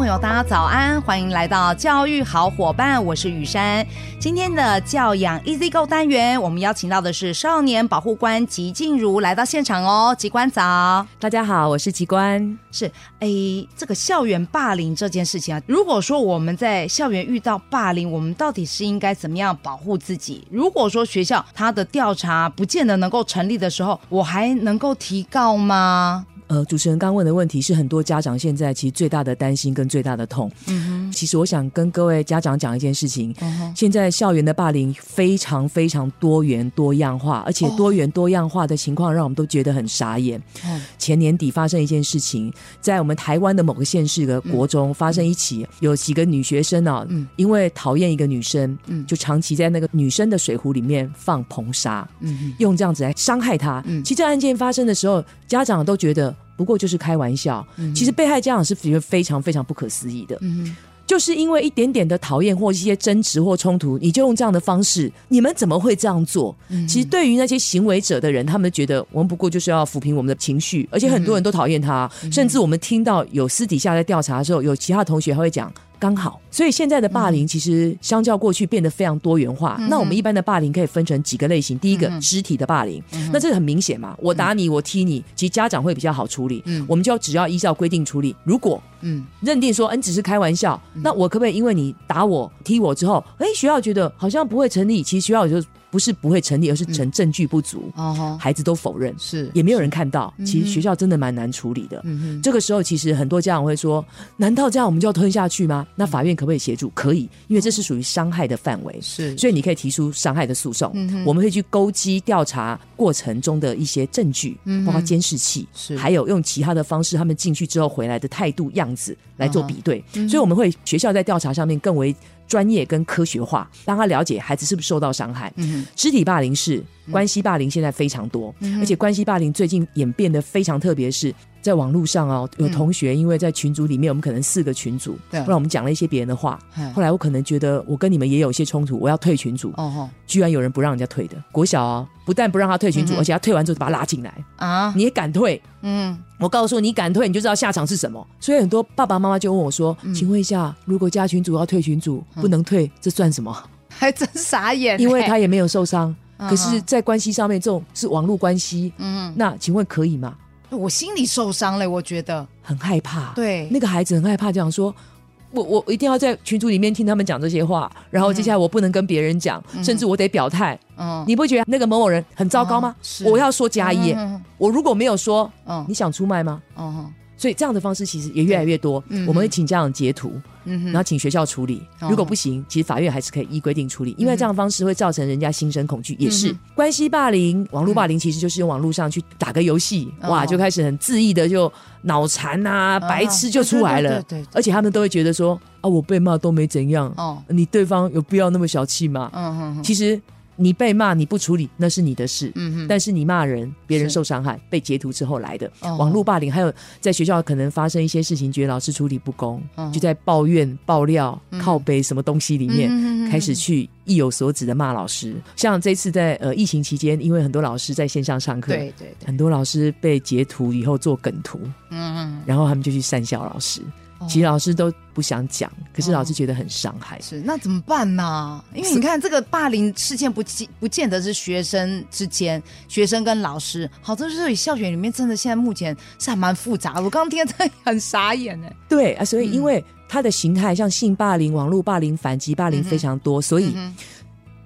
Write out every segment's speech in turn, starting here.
朋友，大家早安，欢迎来到教育好伙伴，我是雨珊。今天的教养 Easy Go 单元，我们邀请到的是少年保护官吉静茹来到现场哦。吉官早，大家好，我是吉官。是，哎，这个校园霸凌这件事情啊，如果说我们在校园遇到霸凌，我们到底是应该怎么样保护自己？如果说学校他的调查不见得能够成立的时候，我还能够提告吗？呃，主持人刚问的问题是很多家长现在其实最大的担心跟最大的痛。嗯哼，其实我想跟各位家长讲一件事情。现在校园的霸凌非常非常多元多样化，而且多元多样化的情况让我们都觉得很傻眼。哦，前年底发生一件事情，在我们台湾的某个县市的国中发生一起，有几个女学生啊，嗯，因为讨厌一个女生，嗯，就长期在那个女生的水壶里面放硼砂，嗯，用这样子来伤害她。嗯，其实这案件发生的时候，家长都觉得。不过就是开玩笑，其实被害家长是觉得非常非常不可思议的，嗯，就是因为一点点的讨厌或一些争执或冲突，你就用这样的方式，你们怎么会这样做？其实对于那些行为者的人，他们觉得我们不过就是要抚平我们的情绪，而且很多人都讨厌他，甚至我们听到有私底下在调查的时候，有其他同学还会讲。刚好，所以现在的霸凌其实相较过去变得非常多元化。嗯、那我们一般的霸凌可以分成几个类型。第一个，嗯、肢体的霸凌，嗯、那这个很明显嘛，我打你，我踢你，其实家长会比较好处理。嗯，我们就只要依照规定处理。如果嗯认定说嗯只是开玩笑，嗯、那我可不可以因为你打我踢我之后，哎学校觉得好像不会成立，其实学校就。不是不会成立，而是成证据不足，嗯、孩子都否认，是也没有人看到。其实学校真的蛮难处理的。嗯、哼这个时候，其实很多家长会说：“难道这样我们就要吞下去吗？”那法院可不可以协助？可以，因为这是属于伤害的范围，是，所以你可以提出伤害的诉讼。我们会去勾稽调查过程中的一些证据，嗯、包括监视器，是，还有用其他的方式，他们进去之后回来的态度样子来做比对。嗯、所以我们会学校在调查上面更为。专业跟科学化，让他了解孩子是不是受到伤害。嗯，肢体霸凌是，关系霸凌现在非常多，嗯、而且关系霸凌最近演变得非常特别，是在网络上哦，有同学因为在群组里面，我们可能四个群组，对、嗯，不然我们讲了一些别人的话，嗯、后来我可能觉得我跟你们也有一些冲突，我要退群组，哦吼，居然有人不让人家退的，国小啊、哦，不但不让他退群组，嗯、而且他退完之后把他拉进来。啊，你也敢退？嗯，我告诉你，敢退，你就知道下场是什么。所以很多爸爸妈妈就问我说：“嗯、请问一下，如果加群组要退群组，不能退，这算什么？” 还真傻眼，因为他也没有受伤。可是，在关系上面，这种是网络关系，嗯，那请问可以吗？我心里受伤了，我觉得很害怕。对，那个孩子很害怕，这样说，我我一定要在群组里面听他们讲这些话，然后接下来我不能跟别人讲，甚至我得表态。嗯，你不会觉得那个某某人很糟糕吗？是，我要说加一，我如果没有说，嗯，你想出卖吗？嗯。所以这样的方式其实也越来越多，嗯、我们会请家长截图，嗯、然后请学校处理。嗯、如果不行，其实法院还是可以依规定处理，因为这样的方式会造成人家心生恐惧。也是、关系霸凌、网络霸凌，其实就是用网络上去打个游戏，嗯、哇，就开始很恣意的就脑残啊、白痴就出来了。而且他们都会觉得说啊，我被骂都没怎样，哦，你对方有必要那么小气吗？嗯哼哼，其实。你被骂你不处理那是你的事，但是你骂人，别人受伤害，被截图之后来的，哦、网络霸凌，还有在学校可能发生一些事情，觉得老师处理不公，哦、就在抱怨、爆料、嗯、靠背什么东西里面，嗯、开始去意有所指的骂老师。嗯、像这次在呃疫情期间，因为很多老师在线上上课，对对对，很多老师被截图以后做梗图，嗯嗯，然后他们就去讪笑老师。其实老师都不想讲，可是老师觉得很伤害。哦、是那怎么办呢？因为你看这个霸凌事件不不见得是学生之间，学生跟老师，好多时候校园里面真的现在目前是还蛮复杂的。我刚刚听真的很傻眼哎。对啊，所以因为它的形态像性霸凌、网络霸凌、反击霸凌非常多，嗯、所以。嗯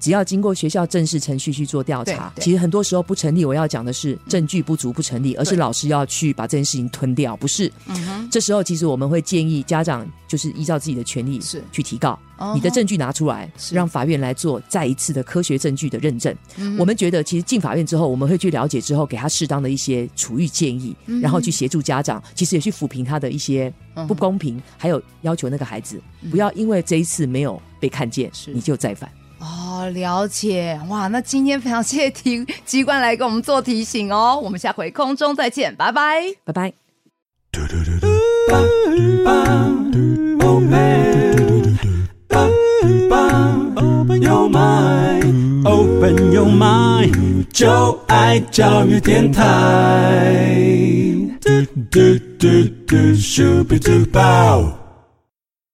只要经过学校正式程序去做调查，其实很多时候不成立。我要讲的是证据不足不成立，而是老师要去把这件事情吞掉，不是。嗯哼。这时候其实我们会建议家长就是依照自己的权利是去提告，你的证据拿出来，让法院来做再一次的科学证据的认证。我们觉得其实进法院之后，我们会去了解之后，给他适当的一些处遇建议，然后去协助家长，其实也去抚平他的一些不公平，还有要求那个孩子不要因为这一次没有被看见，你就再犯。了解。哇，那今天非常谢谢提机关来给我们做提醒哦，我们下回空中再见，拜拜，拜拜。